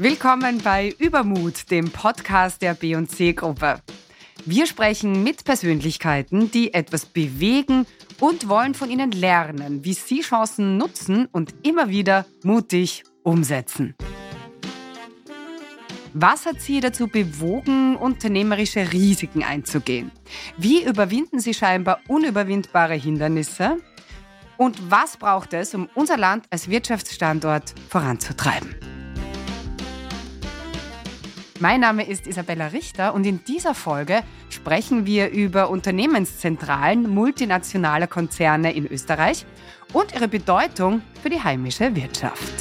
Willkommen bei Übermut, dem Podcast der B&C-Gruppe. Wir sprechen mit Persönlichkeiten, die etwas bewegen und wollen von ihnen lernen, wie sie Chancen nutzen und immer wieder mutig umsetzen. Was hat Sie dazu bewogen, unternehmerische Risiken einzugehen? Wie überwinden Sie scheinbar unüberwindbare Hindernisse? Und was braucht es, um unser Land als Wirtschaftsstandort voranzutreiben? Mein Name ist Isabella Richter und in dieser Folge sprechen wir über Unternehmenszentralen multinationaler Konzerne in Österreich und ihre Bedeutung für die heimische Wirtschaft.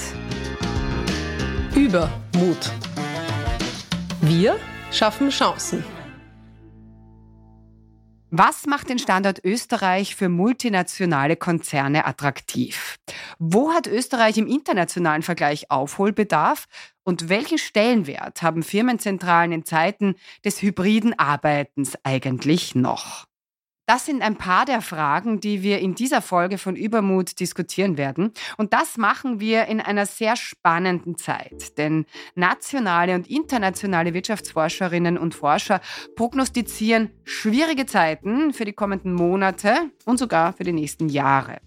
Übermut. Wir schaffen Chancen. Was macht den Standort Österreich für multinationale Konzerne attraktiv? Wo hat Österreich im internationalen Vergleich Aufholbedarf? Und welchen Stellenwert haben Firmenzentralen in Zeiten des hybriden Arbeitens eigentlich noch? Das sind ein paar der Fragen, die wir in dieser Folge von Übermut diskutieren werden. Und das machen wir in einer sehr spannenden Zeit. Denn nationale und internationale Wirtschaftsforscherinnen und Forscher prognostizieren schwierige Zeiten für die kommenden Monate und sogar für die nächsten Jahre.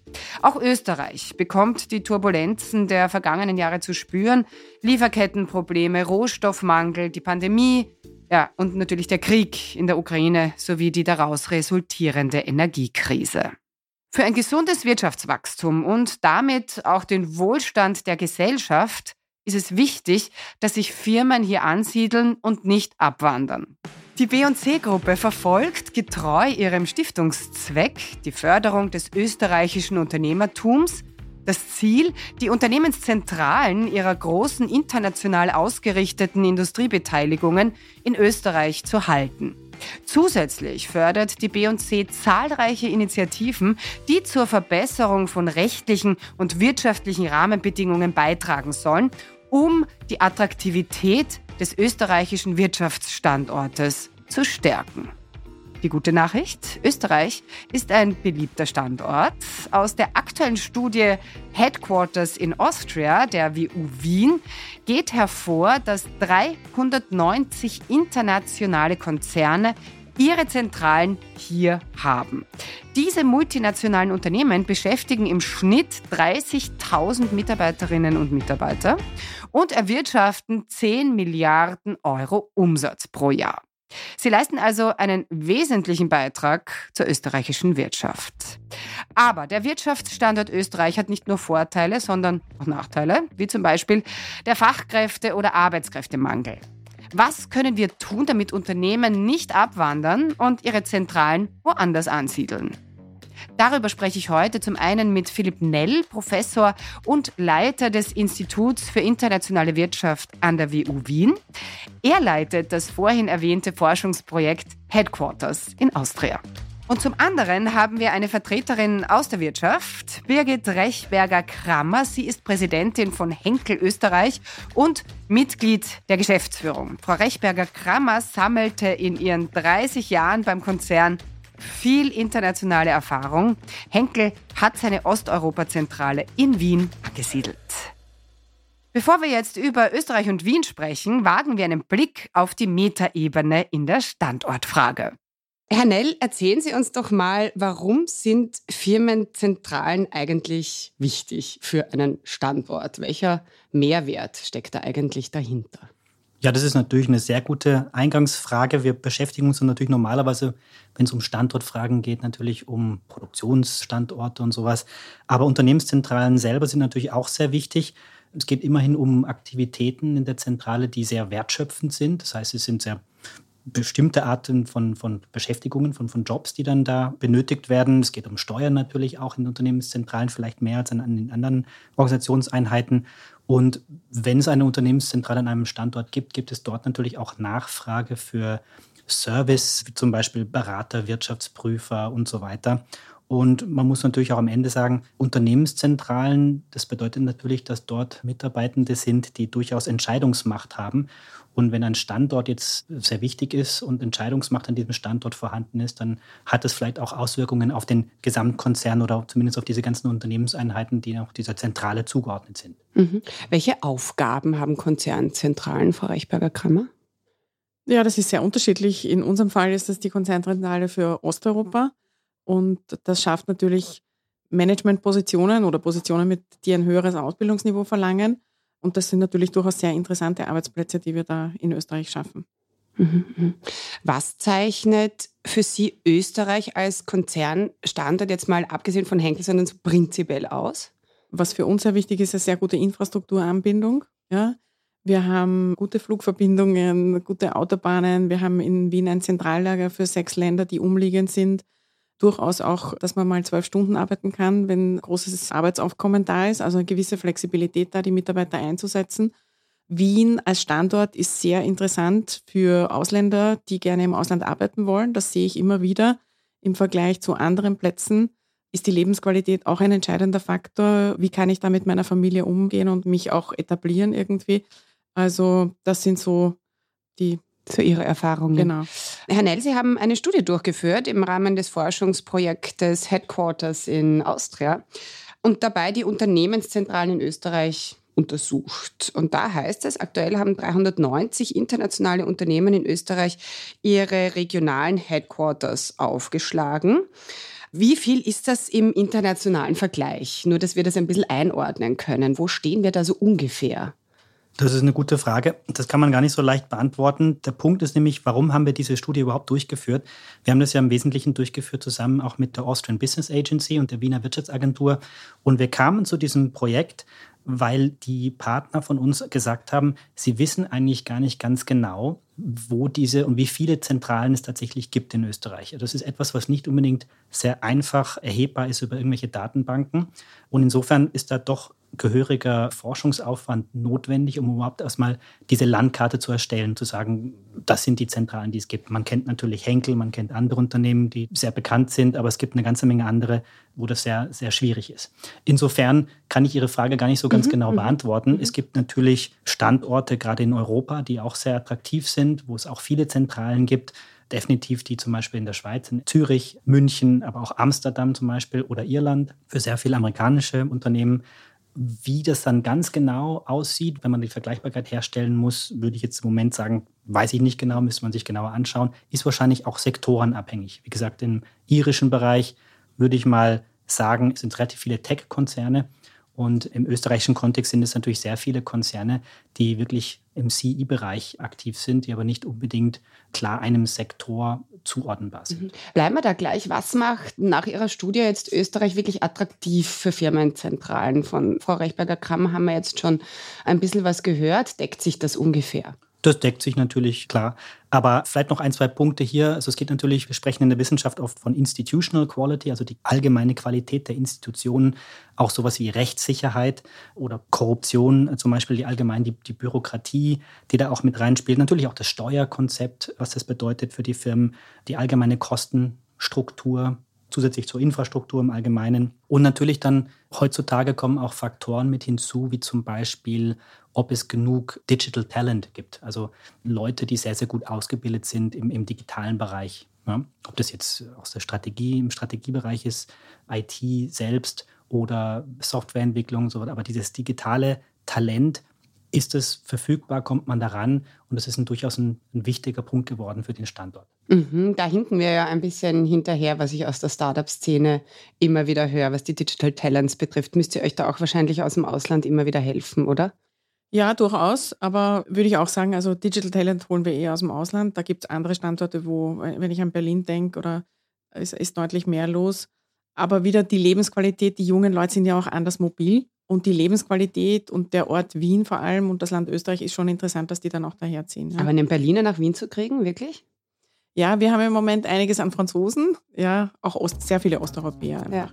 Auch Österreich bekommt die Turbulenzen der vergangenen Jahre zu spüren. Lieferkettenprobleme, Rohstoffmangel, die Pandemie, ja, und natürlich der Krieg in der Ukraine sowie die daraus resultierende Energiekrise. Für ein gesundes Wirtschaftswachstum und damit auch den Wohlstand der Gesellschaft ist es wichtig, dass sich Firmen hier ansiedeln und nicht abwandern. Die B&C-Gruppe verfolgt getreu ihrem Stiftungszweck die Förderung des österreichischen Unternehmertums das Ziel, die Unternehmenszentralen ihrer großen international ausgerichteten Industriebeteiligungen in Österreich zu halten. Zusätzlich fördert die B&C zahlreiche Initiativen, die zur Verbesserung von rechtlichen und wirtschaftlichen Rahmenbedingungen beitragen sollen, um die Attraktivität des österreichischen Wirtschaftsstandortes zu stärken. Die gute Nachricht, Österreich ist ein beliebter Standort. Aus der aktuellen Studie Headquarters in Austria der WU Wien geht hervor, dass 390 internationale Konzerne ihre Zentralen hier haben. Diese multinationalen Unternehmen beschäftigen im Schnitt 30.000 Mitarbeiterinnen und Mitarbeiter und erwirtschaften 10 Milliarden Euro Umsatz pro Jahr. Sie leisten also einen wesentlichen Beitrag zur österreichischen Wirtschaft. Aber der Wirtschaftsstandort Österreich hat nicht nur Vorteile, sondern auch Nachteile, wie zum Beispiel der Fachkräfte- oder Arbeitskräftemangel. Was können wir tun, damit Unternehmen nicht abwandern und ihre Zentralen woanders ansiedeln? Darüber spreche ich heute zum einen mit Philipp Nell, Professor und Leiter des Instituts für internationale Wirtschaft an der WU Wien. Er leitet das vorhin erwähnte Forschungsprojekt Headquarters in Austria. Und zum anderen haben wir eine Vertreterin aus der Wirtschaft, Birgit Rechberger-Krammer. Sie ist Präsidentin von Henkel Österreich und Mitglied der Geschäftsführung. Frau Rechberger-Krammer sammelte in ihren 30 Jahren beim Konzern viel internationale Erfahrung. Henkel hat seine Osteuropa-Zentrale in Wien angesiedelt. Bevor wir jetzt über Österreich und Wien sprechen, wagen wir einen Blick auf die Metaebene in der Standortfrage. Herr Nell, erzählen Sie uns doch mal, warum sind Firmenzentralen eigentlich wichtig für einen Standort? Welcher Mehrwert steckt da eigentlich dahinter? Ja, das ist natürlich eine sehr gute Eingangsfrage. Wir beschäftigen uns natürlich normalerweise, wenn es um Standortfragen geht, natürlich um Produktionsstandorte und sowas. Aber Unternehmenszentralen selber sind natürlich auch sehr wichtig. Es geht immerhin um Aktivitäten in der Zentrale, die sehr wertschöpfend sind. Das heißt, es sind sehr bestimmte Arten von, von Beschäftigungen, von, von Jobs, die dann da benötigt werden. Es geht um Steuern natürlich auch in Unternehmenszentralen, vielleicht mehr als an, an den anderen Organisationseinheiten. Und wenn es eine Unternehmenszentrale an einem Standort gibt, gibt es dort natürlich auch Nachfrage für Service, wie zum Beispiel Berater, Wirtschaftsprüfer und so weiter. Und man muss natürlich auch am Ende sagen, Unternehmenszentralen, das bedeutet natürlich, dass dort Mitarbeitende sind, die durchaus Entscheidungsmacht haben. Und wenn ein Standort jetzt sehr wichtig ist und Entscheidungsmacht an diesem Standort vorhanden ist, dann hat es vielleicht auch Auswirkungen auf den Gesamtkonzern oder zumindest auf diese ganzen Unternehmenseinheiten, die auch dieser Zentrale zugeordnet sind. Mhm. Welche Aufgaben haben Konzernzentralen, Frau Reichberger-Krammer? Ja, das ist sehr unterschiedlich. In unserem Fall ist das die Konzernzentrale für Osteuropa. Und das schafft natürlich Managementpositionen oder Positionen, die ein höheres Ausbildungsniveau verlangen. Und das sind natürlich durchaus sehr interessante Arbeitsplätze, die wir da in Österreich schaffen. Mhm, mhm. Was zeichnet für Sie Österreich als Konzernstandort jetzt mal abgesehen von Henkel, sondern so prinzipiell aus? Was für uns sehr wichtig ist, ist eine sehr gute Infrastrukturanbindung. Ja? Wir haben gute Flugverbindungen, gute Autobahnen. Wir haben in Wien ein Zentrallager für sechs Länder, die umliegend sind durchaus auch, dass man mal zwölf Stunden arbeiten kann, wenn großes Arbeitsaufkommen da ist, also eine gewisse Flexibilität da, die Mitarbeiter einzusetzen. Wien als Standort ist sehr interessant für Ausländer, die gerne im Ausland arbeiten wollen. Das sehe ich immer wieder. Im Vergleich zu anderen Plätzen ist die Lebensqualität auch ein entscheidender Faktor. Wie kann ich da mit meiner Familie umgehen und mich auch etablieren irgendwie? Also das sind so die zu Ihrer Erfahrung. Genau. Herr Nell, Sie haben eine Studie durchgeführt im Rahmen des Forschungsprojektes Headquarters in Austria und dabei die Unternehmenszentralen in Österreich untersucht. Und da heißt es, aktuell haben 390 internationale Unternehmen in Österreich ihre regionalen Headquarters aufgeschlagen. Wie viel ist das im internationalen Vergleich? Nur, dass wir das ein bisschen einordnen können. Wo stehen wir da so ungefähr? Das ist eine gute Frage. Das kann man gar nicht so leicht beantworten. Der Punkt ist nämlich, warum haben wir diese Studie überhaupt durchgeführt? Wir haben das ja im Wesentlichen durchgeführt zusammen auch mit der Austrian Business Agency und der Wiener Wirtschaftsagentur. Und wir kamen zu diesem Projekt, weil die Partner von uns gesagt haben, sie wissen eigentlich gar nicht ganz genau, wo diese und wie viele Zentralen es tatsächlich gibt in Österreich. Das ist etwas, was nicht unbedingt sehr einfach erhebbar ist über irgendwelche Datenbanken. Und insofern ist da doch gehöriger Forschungsaufwand notwendig, um überhaupt erstmal diese Landkarte zu erstellen, zu sagen, das sind die Zentralen, die es gibt. Man kennt natürlich Henkel, man kennt andere Unternehmen, die sehr bekannt sind, aber es gibt eine ganze Menge andere, wo das sehr, sehr schwierig ist. Insofern kann ich Ihre Frage gar nicht so ganz mhm. genau mhm. beantworten. Mhm. Es gibt natürlich Standorte, gerade in Europa, die auch sehr attraktiv sind, wo es auch viele Zentralen gibt definitiv die zum Beispiel in der Schweiz, in Zürich, München, aber auch Amsterdam zum Beispiel oder Irland für sehr viele amerikanische Unternehmen. Wie das dann ganz genau aussieht, wenn man die Vergleichbarkeit herstellen muss, würde ich jetzt im Moment sagen, weiß ich nicht genau, müsste man sich genauer anschauen, ist wahrscheinlich auch sektorenabhängig. Wie gesagt, im irischen Bereich würde ich mal sagen, sind relativ viele Tech-Konzerne und im österreichischen Kontext sind es natürlich sehr viele Konzerne, die wirklich im CI-Bereich aktiv sind, die aber nicht unbedingt klar einem Sektor zuordnenbar sind. Mhm. Bleiben wir da gleich. Was macht nach Ihrer Studie jetzt Österreich wirklich attraktiv für Firmenzentralen? Von Frau Rechberger-Kramm haben wir jetzt schon ein bisschen was gehört. Deckt sich das ungefähr? Das deckt sich natürlich, klar. Aber vielleicht noch ein, zwei Punkte hier. Also es geht natürlich, wir sprechen in der Wissenschaft oft von Institutional Quality, also die allgemeine Qualität der Institutionen, auch sowas wie Rechtssicherheit oder Korruption, zum Beispiel die allgemein die, die Bürokratie, die da auch mit reinspielt. Natürlich auch das Steuerkonzept, was das bedeutet für die Firmen, die allgemeine Kostenstruktur, zusätzlich zur Infrastruktur im Allgemeinen. Und natürlich dann heutzutage kommen auch Faktoren mit hinzu, wie zum Beispiel, ob es genug Digital Talent gibt. Also Leute, die sehr, sehr gut ausgebildet sind im, im digitalen Bereich. Ja? Ob das jetzt aus der Strategie, im Strategiebereich ist, IT selbst oder Softwareentwicklung, so, aber dieses digitale Talent ist es verfügbar, kommt man daran und das ist ein, durchaus ein, ein, wichtiger Punkt geworden für den Standort. Mhm, da hinken wir ja ein bisschen hinterher, was ich aus der Startup-Szene immer wieder höre, was die Digital Talents betrifft. Müsst ihr euch da auch wahrscheinlich aus dem Ausland immer wieder helfen, oder? Ja, durchaus. Aber würde ich auch sagen, also Digital Talent holen wir eher aus dem Ausland. Da gibt es andere Standorte, wo, wenn ich an Berlin denke, oder ist, ist deutlich mehr los. Aber wieder die Lebensqualität, die jungen Leute sind ja auch anders mobil. Und die Lebensqualität und der Ort Wien vor allem und das Land Österreich ist schon interessant, dass die dann auch daherziehen. Ja. Aber einen Berliner nach Wien zu kriegen, wirklich? Ja, wir haben im Moment einiges an Franzosen, ja, auch Ost, sehr viele Osteuropäer. Ja.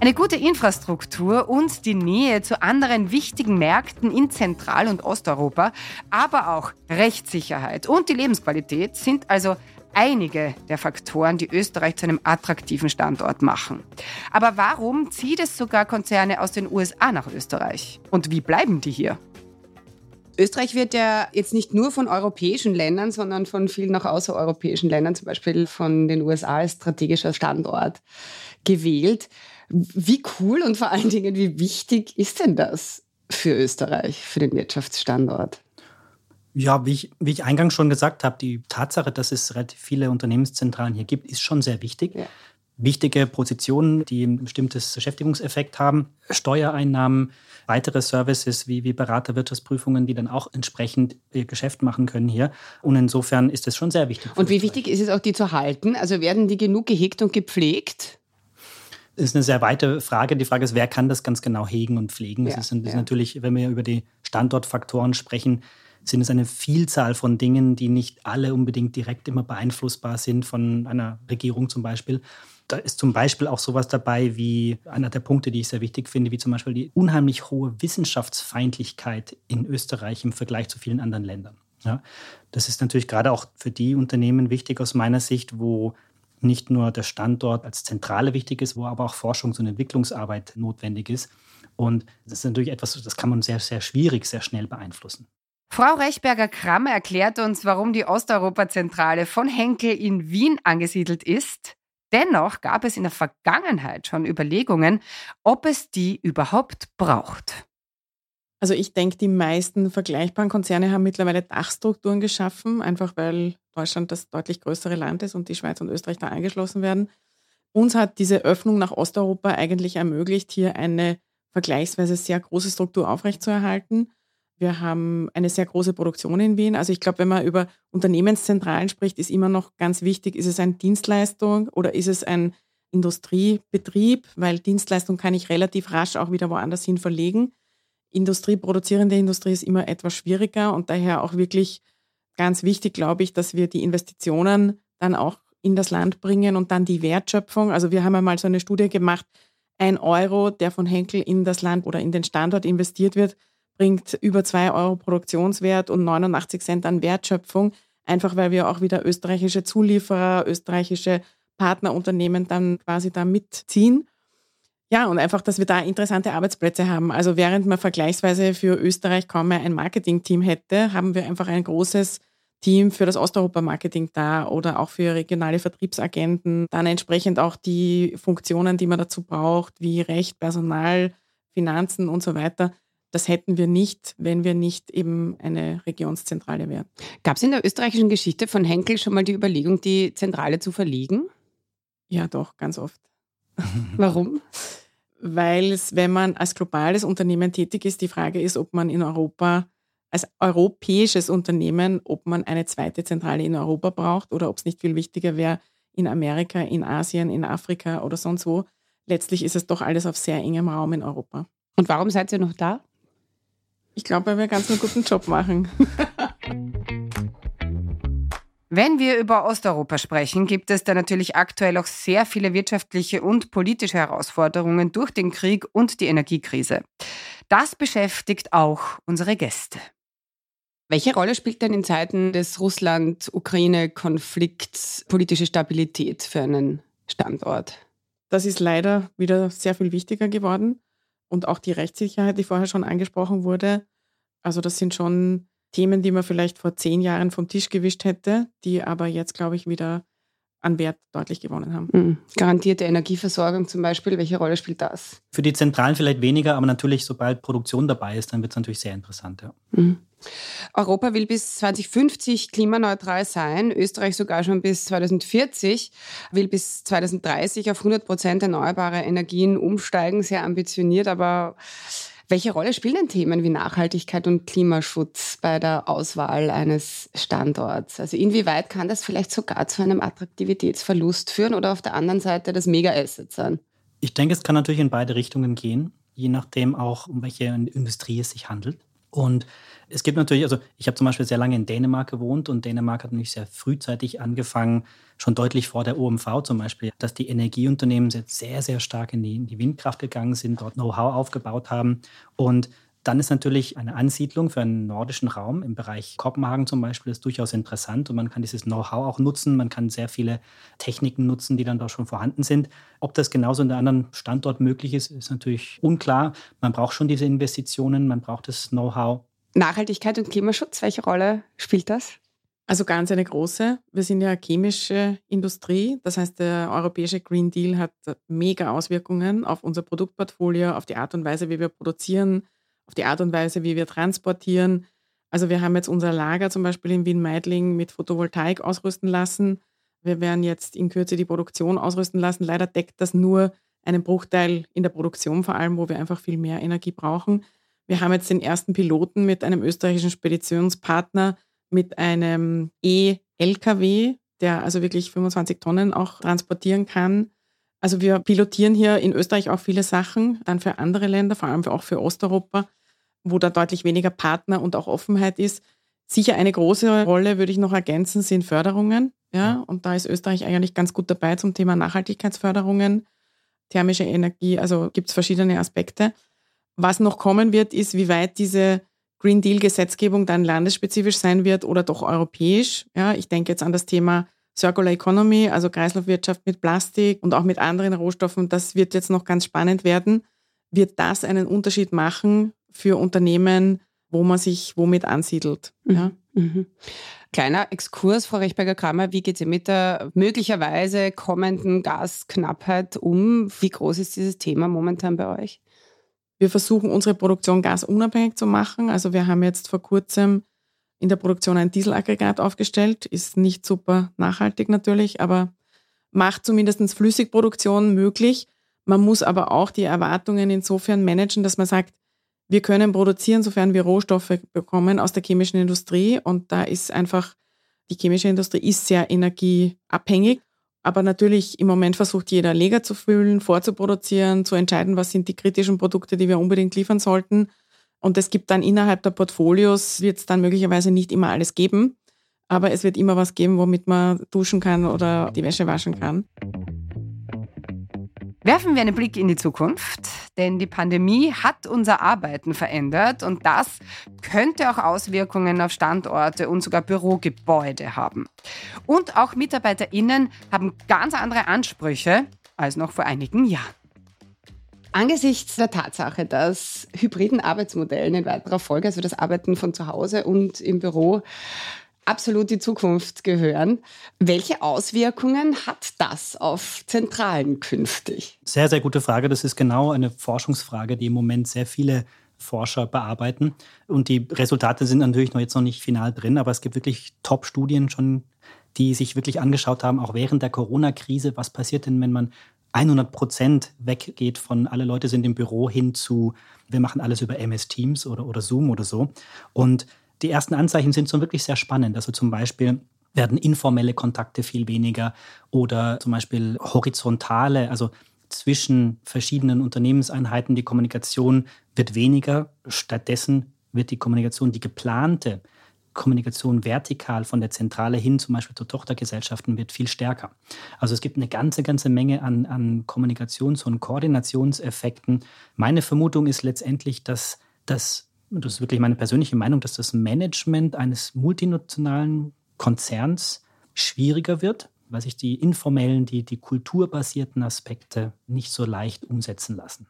Eine gute Infrastruktur und die Nähe zu anderen wichtigen Märkten in Zentral- und Osteuropa, aber auch Rechtssicherheit und die Lebensqualität sind also einige der Faktoren, die Österreich zu einem attraktiven Standort machen. Aber warum zieht es sogar Konzerne aus den USA nach Österreich? Und wie bleiben die hier? Österreich wird ja jetzt nicht nur von europäischen Ländern, sondern von vielen auch außereuropäischen Ländern, zum Beispiel von den USA als strategischer Standort gewählt. Wie cool und vor allen Dingen, wie wichtig ist denn das für Österreich, für den Wirtschaftsstandort? Ja, wie ich, wie ich eingangs schon gesagt habe, die Tatsache, dass es relativ viele Unternehmenszentralen hier gibt, ist schon sehr wichtig. Ja. Wichtige Positionen, die ein bestimmtes Beschäftigungseffekt haben, Steuereinnahmen, weitere Services wie, wie Beraterwirtschaftsprüfungen, die dann auch entsprechend ihr Geschäft machen können hier. Und insofern ist es schon sehr wichtig. Und wie wichtig ist es auch, die zu halten? Also werden die genug gehegt und gepflegt? Das ist eine sehr weite Frage. Die Frage ist, wer kann das ganz genau hegen und pflegen? Ja, das ist, das ja. natürlich, wenn wir über die Standortfaktoren sprechen, sind es eine Vielzahl von Dingen, die nicht alle unbedingt direkt immer beeinflussbar sind von einer Regierung zum Beispiel. Da ist zum Beispiel auch sowas dabei wie einer der Punkte, die ich sehr wichtig finde, wie zum Beispiel die unheimlich hohe Wissenschaftsfeindlichkeit in Österreich im Vergleich zu vielen anderen Ländern. Ja, das ist natürlich gerade auch für die Unternehmen wichtig aus meiner Sicht, wo nicht nur der Standort als Zentrale wichtig ist, wo aber auch Forschungs- und Entwicklungsarbeit notwendig ist. Und das ist natürlich etwas, das kann man sehr, sehr schwierig, sehr schnell beeinflussen. Frau Rechberger-Kramm erklärt uns, warum die Osteuropa-Zentrale von Henkel in Wien angesiedelt ist Dennoch gab es in der Vergangenheit schon Überlegungen, ob es die überhaupt braucht. Also ich denke, die meisten vergleichbaren Konzerne haben mittlerweile Dachstrukturen geschaffen, einfach weil Deutschland das deutlich größere Land ist und die Schweiz und Österreich da eingeschlossen werden. Uns hat diese Öffnung nach Osteuropa eigentlich ermöglicht, hier eine vergleichsweise sehr große Struktur aufrechtzuerhalten. Wir haben eine sehr große Produktion in Wien. Also ich glaube, wenn man über Unternehmenszentralen spricht, ist immer noch ganz wichtig, ist es eine Dienstleistung oder ist es ein Industriebetrieb, weil Dienstleistung kann ich relativ rasch auch wieder woanders hin verlegen. Industrie, produzierende Industrie ist immer etwas schwieriger und daher auch wirklich ganz wichtig, glaube ich, dass wir die Investitionen dann auch in das Land bringen und dann die Wertschöpfung. Also wir haben einmal so eine Studie gemacht, ein Euro, der von Henkel in das Land oder in den Standort investiert wird, bringt über 2 Euro Produktionswert und 89 Cent an Wertschöpfung, einfach weil wir auch wieder österreichische Zulieferer, österreichische Partnerunternehmen dann quasi da mitziehen. Ja, und einfach, dass wir da interessante Arbeitsplätze haben. Also während man vergleichsweise für Österreich kaum mehr ein Marketing-Team hätte, haben wir einfach ein großes Team für das Osteuropa-Marketing da oder auch für regionale Vertriebsagenten. Dann entsprechend auch die Funktionen, die man dazu braucht, wie Recht, Personal, Finanzen und so weiter. Das hätten wir nicht, wenn wir nicht eben eine Regionszentrale wären. Gab es in der österreichischen Geschichte von Henkel schon mal die Überlegung, die Zentrale zu verlegen? Ja, doch, ganz oft. Warum? Weil es, wenn man als globales Unternehmen tätig ist, die Frage ist, ob man in Europa als europäisches Unternehmen, ob man eine zweite Zentrale in Europa braucht oder ob es nicht viel wichtiger wäre in Amerika, in Asien, in Afrika oder sonst wo. Letztlich ist es doch alles auf sehr engem Raum in Europa. Und warum seid ihr noch da? Ich glaube, weil wir ganz einen guten Job machen. Wenn wir über Osteuropa sprechen, gibt es da natürlich aktuell auch sehr viele wirtschaftliche und politische Herausforderungen durch den Krieg und die Energiekrise. Das beschäftigt auch unsere Gäste. Welche Rolle spielt denn in Zeiten des Russland-Ukraine-Konflikts politische Stabilität für einen Standort? Das ist leider wieder sehr viel wichtiger geworden und auch die Rechtssicherheit, die vorher schon angesprochen wurde. Also das sind schon Themen, die man vielleicht vor zehn Jahren vom Tisch gewischt hätte, die aber jetzt, glaube ich, wieder an Wert deutlich gewonnen haben. Mhm. Garantierte Energieversorgung zum Beispiel, welche Rolle spielt das? Für die Zentralen vielleicht weniger, aber natürlich, sobald Produktion dabei ist, dann wird es natürlich sehr interessant. Ja. Mhm. Europa will bis 2050 klimaneutral sein, Österreich sogar schon bis 2040, will bis 2030 auf 100 Prozent erneuerbare Energien umsteigen, sehr ambitioniert, aber welche Rolle spielen denn Themen wie Nachhaltigkeit und Klimaschutz bei der Auswahl eines Standorts? Also inwieweit kann das vielleicht sogar zu einem Attraktivitätsverlust führen oder auf der anderen Seite das Mega-Asset sein? Ich denke, es kann natürlich in beide Richtungen gehen, je nachdem auch, um welche Industrie es sich handelt. Und es gibt natürlich, also ich habe zum Beispiel sehr lange in Dänemark gewohnt und Dänemark hat nämlich sehr frühzeitig angefangen, schon deutlich vor der OMV zum Beispiel, dass die Energieunternehmen sehr, sehr stark in die, in die Windkraft gegangen sind, dort Know-how aufgebaut haben. Und Dann ist natürlich eine Ansiedlung für einen nordischen Raum im Bereich Kopenhagen zum Beispiel ist durchaus interessant und man kann dieses Know-how auch nutzen. Man kann sehr viele Techniken nutzen, die dann dort schon vorhanden sind. Ob das genauso in einem anderen Standort möglich ist, ist natürlich unklar. Man braucht schon diese Investitionen, man braucht das Know-how. Nachhaltigkeit und Klimaschutz, welche Rolle spielt das? Also ganz eine große. Wir sind ja chemische Industrie. Das heißt, der europäische Green Deal hat mega Auswirkungen auf unser Produktportfolio, auf die Art und Weise, wie wir produzieren, auf die Art und Weise, wie wir transportieren. Also wir haben jetzt unser Lager zum Beispiel in Wien-Meidling mit Photovoltaik ausrüsten lassen. Wir werden jetzt in Kürze die Produktion ausrüsten lassen. Leider deckt das nur einen Bruchteil in der Produktion vor allem, wo wir einfach viel mehr Energie brauchen. Wir haben jetzt den ersten Piloten mit einem österreichischen Speditionspartner mit einem E-LKW, der also wirklich 25 Tonnen auch transportieren kann. Also wir pilotieren hier in Österreich auch viele Sachen, dann für andere Länder, vor allem auch für Osteuropa, wo da deutlich weniger Partner und auch Offenheit ist. Sicher eine große Rolle, würde ich noch ergänzen, sind Förderungen. Ja, und da ist Österreich eigentlich ganz gut dabei zum Thema Nachhaltigkeitsförderungen, thermische Energie, also gibt es verschiedene Aspekte. Was noch kommen wird, ist, wie weit diese Green Deal-Gesetzgebung dann landesspezifisch sein wird oder doch europäisch. Ja, ich denke jetzt an das Thema Circular Economy, also Kreislaufwirtschaft mit Plastik und auch mit anderen Rohstoffen. Das wird jetzt noch ganz spannend werden. Wird das einen Unterschied machen für Unternehmen, wo man sich womit ansiedelt? Mhm. Ja? Mhm. Kleiner Exkurs, Frau Rechberger-Kramer, wie geht es mit der möglicherweise kommenden Gasknappheit um? Wie groß ist dieses Thema momentan bei euch? Wir versuchen unsere Produktion gasunabhängig zu machen. Also wir haben jetzt vor kurzem in der Produktion ein Dieselaggregat aufgestellt. Ist nicht super nachhaltig natürlich, aber macht zumindest Flüssigproduktion möglich. Man muss aber auch die Erwartungen insofern managen, dass man sagt, wir können produzieren, sofern wir Rohstoffe bekommen aus der chemischen Industrie. Und da ist einfach, die chemische Industrie ist sehr energieabhängig. Aber natürlich im Moment versucht jeder Leger zu füllen, vorzuproduzieren, zu entscheiden, was sind die kritischen Produkte, die wir unbedingt liefern sollten. Und es gibt dann innerhalb der Portfolios, wird es dann möglicherweise nicht immer alles geben. Aber es wird immer was geben, womit man duschen kann oder die Wäsche waschen kann. Werfen wir einen Blick in die Zukunft, denn die Pandemie hat unser Arbeiten verändert und das könnte auch Auswirkungen auf Standorte und sogar Bürogebäude haben. Und auch Mitarbeiterinnen haben ganz andere Ansprüche als noch vor einigen Jahren. Angesichts der Tatsache, dass hybriden Arbeitsmodellen in weiterer Folge, also das Arbeiten von zu Hause und im Büro, absolut die Zukunft gehören. Welche Auswirkungen hat das auf Zentralen künftig? Sehr, sehr gute Frage. Das ist genau eine Forschungsfrage, die im Moment sehr viele Forscher bearbeiten. Und die Resultate sind natürlich noch jetzt noch nicht final drin, aber es gibt wirklich Top-Studien schon, die sich wirklich angeschaut haben, auch während der Corona-Krise, was passiert denn, wenn man 100 Prozent weggeht von alle Leute sind im Büro hin zu, wir machen alles über MS Teams oder, oder Zoom oder so. Und die ersten Anzeichen sind so wirklich sehr spannend. Also zum Beispiel werden informelle Kontakte viel weniger oder zum Beispiel horizontale, also zwischen verschiedenen Unternehmenseinheiten, die Kommunikation wird weniger. Stattdessen wird die Kommunikation, die geplante Kommunikation vertikal von der Zentrale hin, zum Beispiel zu Tochtergesellschaften, wird viel stärker. Also es gibt eine ganze, ganze Menge an, an Kommunikations- und Koordinationseffekten. Meine Vermutung ist letztendlich, dass das das ist wirklich meine persönliche Meinung, dass das Management eines multinationalen Konzerns schwieriger wird, weil sich die informellen, die, die kulturbasierten Aspekte nicht so leicht umsetzen lassen.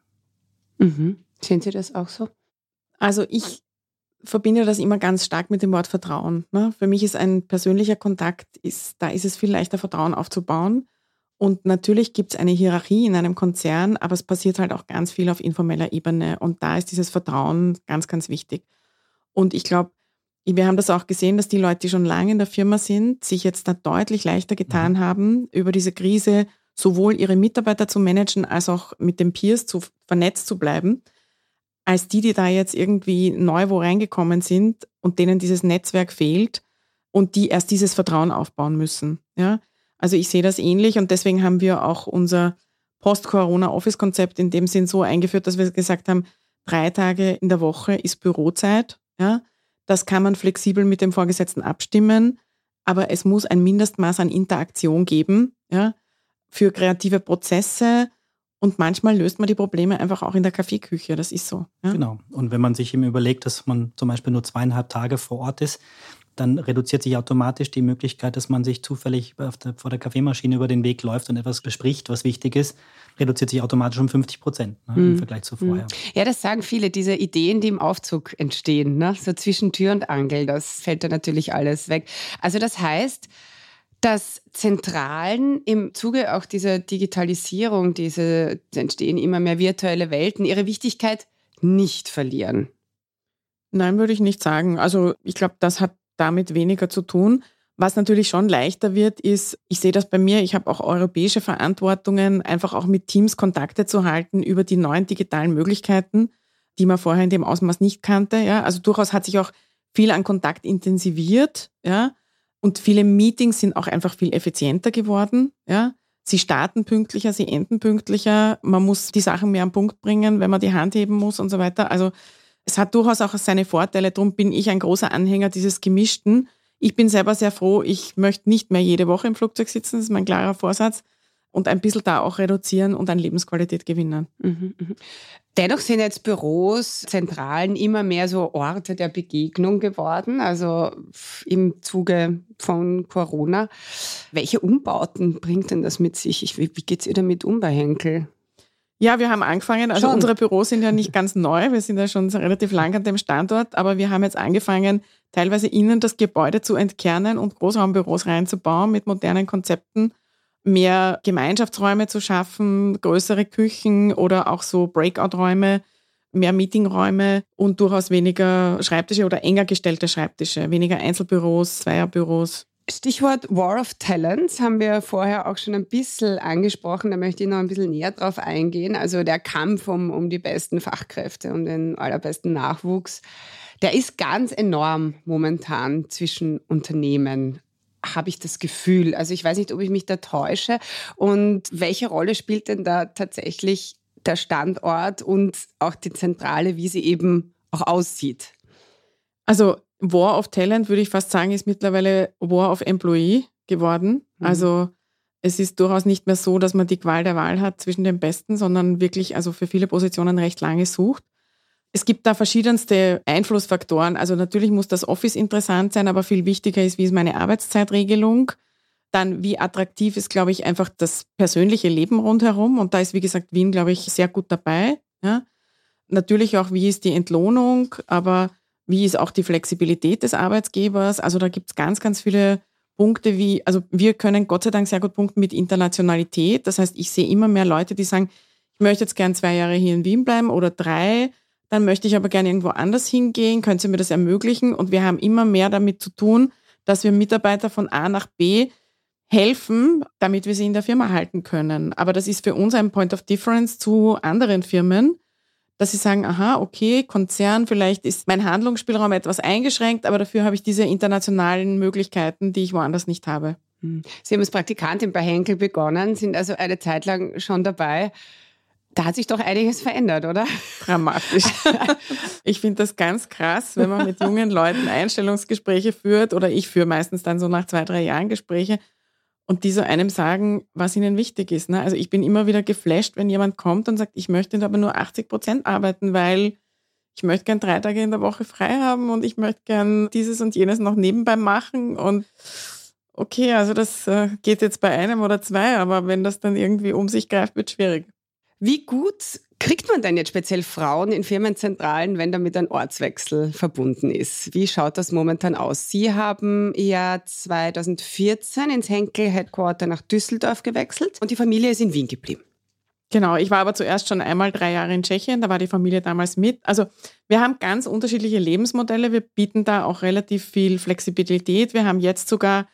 Mhm. Sehen Sie das auch so? Also ich verbinde das immer ganz stark mit dem Wort Vertrauen. Ne? Für mich ist ein persönlicher Kontakt, ist, da ist es viel leichter, Vertrauen aufzubauen. Und natürlich gibt es eine Hierarchie in einem Konzern, aber es passiert halt auch ganz viel auf informeller Ebene. Und da ist dieses Vertrauen ganz, ganz wichtig. Und ich glaube, wir haben das auch gesehen, dass die Leute, die schon lange in der Firma sind, sich jetzt da deutlich leichter getan mhm. haben, über diese Krise sowohl ihre Mitarbeiter zu managen, als auch mit den Peers zu, vernetzt zu bleiben, als die, die da jetzt irgendwie neu wo reingekommen sind und denen dieses Netzwerk fehlt und die erst dieses Vertrauen aufbauen müssen. Ja? Also ich sehe das ähnlich und deswegen haben wir auch unser Post-Corona-Office-Konzept in dem Sinn so eingeführt, dass wir gesagt haben, drei Tage in der Woche ist Bürozeit. Ja, das kann man flexibel mit dem Vorgesetzten abstimmen, aber es muss ein Mindestmaß an Interaktion geben, ja, für kreative Prozesse Und manchmal löst man die Probleme einfach auch in der Kaffeeküche. Das ist so. Ja? Genau. Und wenn man sich eben überlegt, dass man zum Beispiel nur zweieinhalb Tage vor Ort ist, dann reduziert sich automatisch die Möglichkeit, dass man sich zufällig der, vor der Kaffeemaschine über den Weg läuft und etwas bespricht, was wichtig ist, reduziert sich automatisch um 50 Prozent ne, im mhm. Vergleich zu vorher. Mhm. Ja, das sagen viele, diese Ideen, die im Aufzug entstehen, ne? so zwischen Tür und Angel, das fällt da natürlich alles weg. Also das heißt, dass Zentralen im Zuge auch dieser Digitalisierung, diese entstehen immer mehr virtuelle Welten, ihre Wichtigkeit nicht verlieren. Nein, würde ich nicht sagen. Also ich glaube, das hat damit weniger zu tun. Was natürlich schon leichter wird, ist, ich sehe das bei mir, ich habe auch europäische Verantwortungen, einfach auch mit Teams Kontakte zu halten über die neuen digitalen Möglichkeiten, die man vorher in dem Ausmaß nicht kannte. Ja. Also durchaus hat sich auch viel an Kontakt intensiviert. Ja. Und viele Meetings sind auch einfach viel effizienter geworden. Ja. Sie starten pünktlicher, sie enden pünktlicher. Man muss die Sachen mehr am Punkt bringen, wenn man die Hand heben muss und so weiter. Also es hat durchaus auch seine Vorteile. Darum bin ich ein großer Anhänger dieses Gemischten. Ich bin selber sehr froh. Ich möchte nicht mehr jede Woche im Flugzeug sitzen. Das ist mein klarer Vorsatz. Und ein bisschen da auch reduzieren und an Lebensqualität gewinnen. Mhm, mhm. Dennoch sind jetzt Büros, Zentralen immer mehr so Orte der Begegnung geworden, also im Zuge von Corona. Welche Umbauten bringt denn das mit sich? Wie, wie geht es ihr damit um bei Henkel? Ja, wir haben angefangen. Also schon. unsere Büros sind ja nicht ganz neu. Wir sind ja schon relativ lang an dem Standort, aber wir haben jetzt angefangen, teilweise innen das Gebäude zu entkernen und Großraumbüros reinzubauen mit modernen Konzepten, mehr Gemeinschaftsräume zu schaffen, größere Küchen oder auch so Breakout-Räume, mehr Meetingräume und durchaus weniger Schreibtische oder enger gestellte Schreibtische, weniger Einzelbüros, Zweierbüros. Stichwort War of Talents haben wir vorher auch schon ein bisschen angesprochen. Da möchte ich noch ein bisschen näher drauf eingehen. Also der Kampf um, um die besten Fachkräfte, um den allerbesten Nachwuchs, der ist ganz enorm momentan zwischen Unternehmen habe ich das Gefühl. Also ich weiß nicht, ob ich mich da täusche. Und welche Rolle spielt denn da tatsächlich der Standort und auch die Zentrale, wie sie eben auch aussieht? Also War of Talent, würde ich fast sagen, ist mittlerweile War of Employee geworden. Mhm. Also es ist durchaus nicht mehr so, dass man die Qual der Wahl hat zwischen den Besten, sondern wirklich also für viele Positionen recht lange sucht. Es gibt da verschiedenste Einflussfaktoren. Also natürlich muss das Office interessant sein, aber viel wichtiger ist, wie ist meine Arbeitszeitregelung. Dann, wie attraktiv ist, glaube ich, einfach das persönliche Leben rundherum. Und da ist, wie gesagt, Wien, glaube ich, sehr gut dabei. Ja. Natürlich auch, wie ist die Entlohnung, aber wie ist auch die Flexibilität des Arbeitsgebers? Also da gibt es ganz, ganz viele Punkte wie, also wir können Gott sei Dank sehr gut punkten mit Internationalität. Das heißt, ich sehe immer mehr Leute, die sagen, ich möchte jetzt gern zwei Jahre hier in Wien bleiben oder drei, dann möchte ich aber gerne irgendwo anders hingehen. Können Sie mir das ermöglichen? Und wir haben immer mehr damit zu tun, dass wir Mitarbeiter von A nach B helfen, damit wir sie in der Firma halten können. Aber das ist für uns ein Point of Difference zu anderen Firmen, dass sie sagen, aha, okay, Konzern, vielleicht ist mein Handlungsspielraum etwas eingeschränkt, aber dafür habe ich diese internationalen Möglichkeiten, die ich woanders nicht habe. Hm. Sie haben als Praktikantin bei Henkel begonnen, sind also eine Zeit lang schon dabei. Da hat sich doch einiges verändert, oder? Dramatisch. ich finde das ganz krass, wenn man mit jungen Leuten Einstellungsgespräche führt oder ich führe meistens dann so nach zwei, drei Jahren Gespräche und die so einem sagen, was ihnen wichtig ist. Ne? Also ich bin immer wieder geflasht, wenn jemand kommt und sagt, ich möchte aber nur 80 Prozent arbeiten, weil ich möchte gern drei Tage in der Woche frei haben und ich möchte gern dieses und jenes noch nebenbei machen und okay, also das äh, geht jetzt bei einem oder zwei, aber wenn das dann irgendwie um sich greift, wird schwierig. Wie gut kriegt man denn jetzt speziell Frauen in Firmenzentralen, wenn damit ein Ortswechsel verbunden ist? Wie schaut das momentan aus? Sie haben ja 2014 ins Henkel Headquarter nach Düsseldorf gewechselt und die Familie ist in Wien geblieben. Genau, ich war aber zuerst schon einmal drei Jahre in Tschechien, da war die Familie damals mit. Also wir haben ganz unterschiedliche Lebensmodelle, wir bieten da auch relativ viel Flexibilität. Wir haben jetzt sogar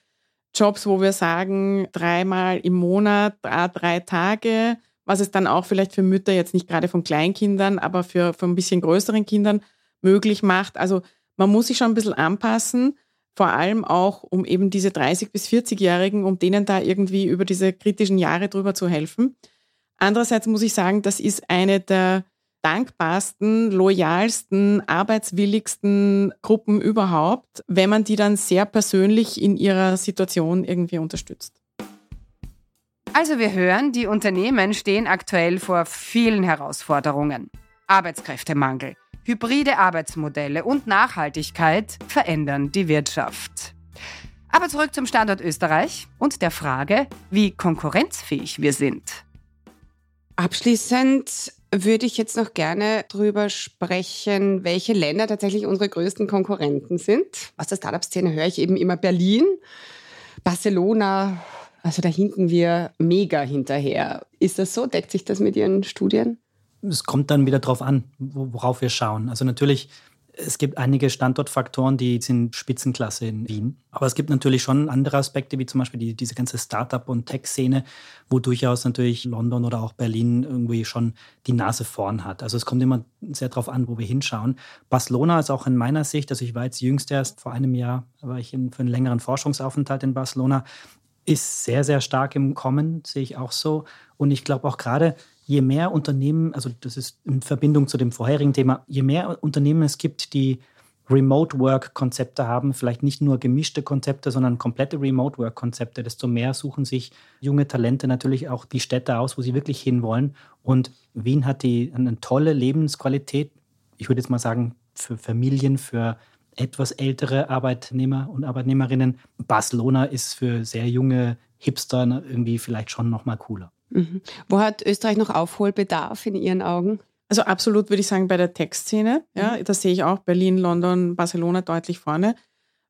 Jobs, wo wir sagen, dreimal im Monat, drei Tage was es dann auch vielleicht für Mütter jetzt nicht gerade von Kleinkindern, aber für, für ein bisschen größeren Kindern möglich macht. Also man muss sich schon ein bisschen anpassen, vor allem auch, um eben diese 30- bis 40-Jährigen, um denen da irgendwie über diese kritischen Jahre drüber zu helfen. Andererseits muss ich sagen, das ist eine der dankbarsten, loyalsten, arbeitswilligsten Gruppen überhaupt, wenn man die dann sehr persönlich in ihrer Situation irgendwie unterstützt. Also wir hören, die Unternehmen stehen aktuell vor vielen Herausforderungen. Arbeitskräftemangel, hybride Arbeitsmodelle und Nachhaltigkeit verändern die Wirtschaft. Aber zurück zum Standort Österreich und der Frage, wie konkurrenzfähig wir sind. Abschließend würde ich jetzt noch gerne darüber sprechen, welche Länder tatsächlich unsere größten Konkurrenten sind. Aus der Startup-Szene höre ich eben immer Berlin, Barcelona. Also da hinken wir mega hinterher. Ist das so? Deckt sich das mit Ihren Studien? Es kommt dann wieder darauf an, worauf wir schauen. Also natürlich es gibt einige Standortfaktoren, die sind Spitzenklasse in Wien. Aber es gibt natürlich schon andere Aspekte, wie zum Beispiel die, diese ganze Startup- und Tech-Szene, wo durchaus natürlich London oder auch Berlin irgendwie schon die Nase vorn hat. Also es kommt immer sehr darauf an, wo wir hinschauen. Barcelona ist auch in meiner Sicht, also ich war jetzt jüngst erst vor einem Jahr, war ich in, für einen längeren Forschungsaufenthalt in Barcelona, ist sehr, sehr stark im Kommen, sehe ich auch so. Und ich glaube auch gerade, je mehr Unternehmen, also das ist in Verbindung zu dem vorherigen Thema, je mehr Unternehmen es gibt, die Remote Work-Konzepte haben, vielleicht nicht nur gemischte Konzepte, sondern komplette Remote Work-Konzepte, desto mehr suchen sich junge Talente natürlich auch die Städte aus, wo sie wirklich hinwollen. Und Wien hat die, eine tolle Lebensqualität, ich würde jetzt mal sagen, für Familien, für etwas ältere Arbeitnehmer und Arbeitnehmerinnen. Barcelona ist für sehr junge Hipster irgendwie vielleicht schon noch mal cooler. Mhm. Wo hat Österreich noch Aufholbedarf in Ihren Augen? Also absolut würde ich sagen bei der Tech-Szene. Ja, mhm. Da sehe ich auch Berlin, London, Barcelona deutlich vorne.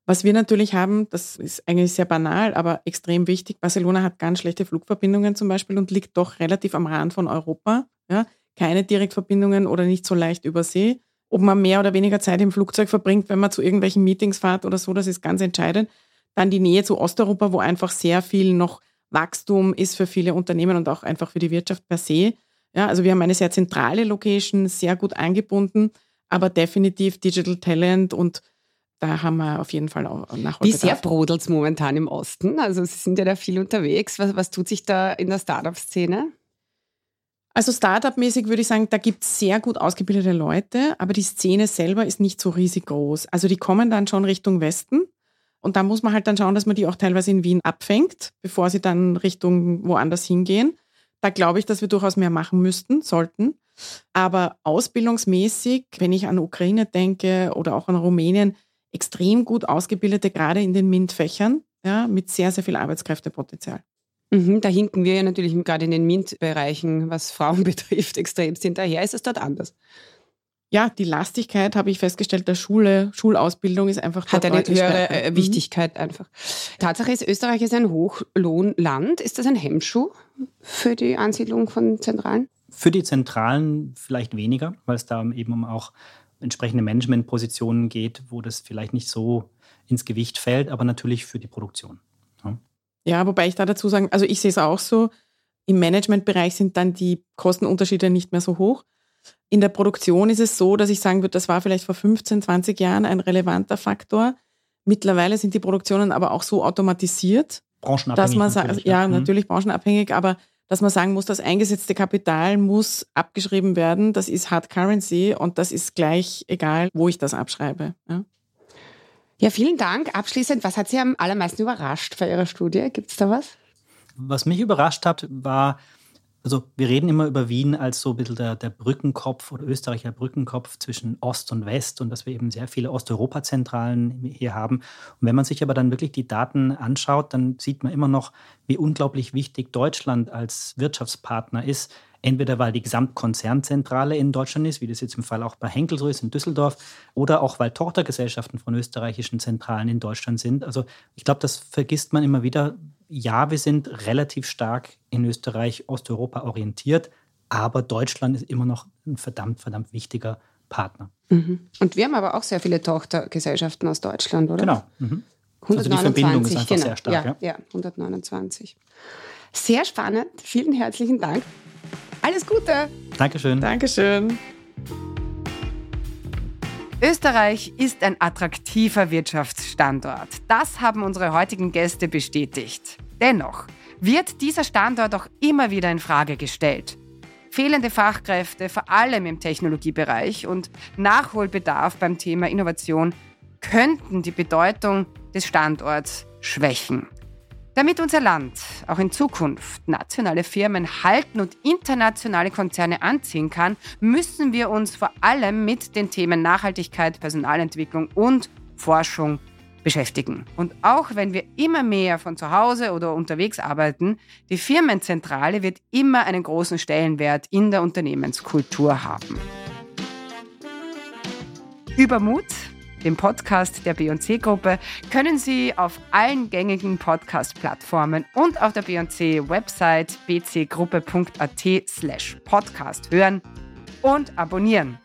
Was wir natürlich haben, das ist eigentlich sehr banal, aber extrem wichtig. Barcelona hat ganz schlechte Flugverbindungen zum Beispiel und liegt doch relativ am Rand von Europa. Ja, keine Direktverbindungen oder nicht so leicht über See. Ob man mehr oder weniger Zeit im Flugzeug verbringt, wenn man zu irgendwelchen Meetings fährt oder so, das ist ganz entscheidend. Dann die Nähe zu Osteuropa, wo einfach sehr viel noch Wachstum ist für viele Unternehmen und auch einfach für die Wirtschaft per se. Ja, also wir haben eine sehr zentrale Location, sehr gut eingebunden, aber definitiv Digital Talent und da haben wir auf jeden Fall auch Nachholbedarf. Wie sehr brodelt es momentan im Osten? Also Sie sind ja da viel unterwegs. Was, was tut sich da in der Startup-Szene? Also Startup-mäßig würde ich sagen, da gibt es sehr gut ausgebildete Leute, aber die Szene selber ist nicht so riesig groß. Also die kommen dann schon Richtung Westen, und da muss man halt dann schauen, dass man die auch teilweise in Wien abfängt, bevor sie dann Richtung woanders hingehen. Da glaube ich, dass wir durchaus mehr machen müssten, sollten. Aber ausbildungsmäßig, wenn ich an Ukraine denke oder auch an Rumänien, extrem gut ausgebildete, gerade in den MINT-Fächern, ja, mit sehr, sehr viel Arbeitskräftepotenzial. Mhm, da hinken wir ja natürlich gerade in den MINT-Bereichen, was Frauen betrifft, extremst hinterher. Ist es dort anders? ja, die Lastigkeit habe ich festgestellt, der Schule, Schulausbildung ist einfach hat eine höhere äh, mhm. Wichtigkeit einfach. Tatsache ist, Österreich ist ein Hochlohnland. Ist das ein Hemmschuh für die Ansiedlung von Zentralen? Für die Zentralen vielleicht weniger, weil es da eben um auch entsprechende Managementpositionen geht, wo das vielleicht nicht so ins Gewicht fällt, aber natürlich für die Produktion. Ja, ja wobei ich da dazu sagen, also ich sehe es auch so, im Managementbereich sind dann die Kostenunterschiede nicht mehr so hoch. In der Produktion ist es so, dass ich sagen würde, das war vielleicht vor 15, 20 Jahren ein relevanter Faktor. Mittlerweile sind die Produktionen aber auch so automatisiert, branchenabhängig dass man natürlich, ja, mhm. natürlich branchenabhängig, aber dass man sagen muss, das eingesetzte Kapital muss abgeschrieben werden. Das ist Hard Currency und das ist gleich egal, wo ich das abschreibe. Ja. Ja, vielen Dank. Abschließend, was hat Sie am allermeisten überrascht bei Ihrer Studie? Gibt es da was? Was mich überrascht hat, war, also wir reden immer über Wien als so ein bisschen der, der Brückenkopf oder Österreicher Brückenkopf zwischen Ost und West und dass wir eben sehr viele Osteuropa-Zentralen hier haben. Und wenn man sich aber dann wirklich die Daten anschaut, dann sieht man immer noch, wie unglaublich wichtig Deutschland als Wirtschaftspartner ist. Entweder weil die Gesamtkonzernzentrale in Deutschland ist, wie das jetzt im Fall auch bei Henkel so ist in Düsseldorf, oder auch weil Tochtergesellschaften von österreichischen Zentralen in Deutschland sind. Also ich glaube, das vergisst man immer wieder, ja, wir sind relativ stark in Österreich, Osteuropa orientiert, aber Deutschland ist immer noch ein verdammt, verdammt wichtiger Partner. Mhm. Und wir haben aber auch sehr viele Tochtergesellschaften aus Deutschland, oder? Genau. Mhm. 129, also die Verbindung ist einfach genau. sehr stark. Ja, ja, ja, 129. Sehr spannend. Vielen herzlichen Dank. Alles Gute. Dankeschön. Dankeschön. Österreich ist ein attraktiver Wirtschaftsstandort. Das haben unsere heutigen Gäste bestätigt. Dennoch wird dieser Standort auch immer wieder in Frage gestellt. Fehlende Fachkräfte, vor allem im Technologiebereich und Nachholbedarf beim Thema Innovation könnten die Bedeutung des Standorts schwächen. Damit unser Land auch in Zukunft nationale Firmen halten und internationale Konzerne anziehen kann, müssen wir uns vor allem mit den Themen Nachhaltigkeit, Personalentwicklung und Forschung beschäftigen. Und auch wenn wir immer mehr von zu Hause oder unterwegs arbeiten, die Firmenzentrale wird immer einen großen Stellenwert in der Unternehmenskultur haben. Übermut dem Podcast der B&C-Gruppe, können Sie auf allen gängigen Podcast-Plattformen und auf der B&C-Website bcgruppe.at slash podcast hören und abonnieren.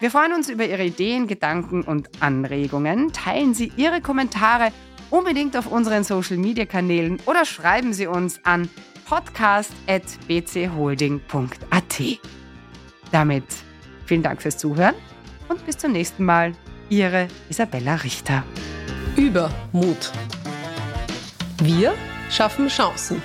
Wir freuen uns über Ihre Ideen, Gedanken und Anregungen. Teilen Sie Ihre Kommentare unbedingt auf unseren Social-Media-Kanälen oder schreiben Sie uns an podcast.bcholding.at. Damit vielen Dank fürs Zuhören und bis zum nächsten Mal. Ihre Isabella Richter. Übermut. Wir schaffen Chancen.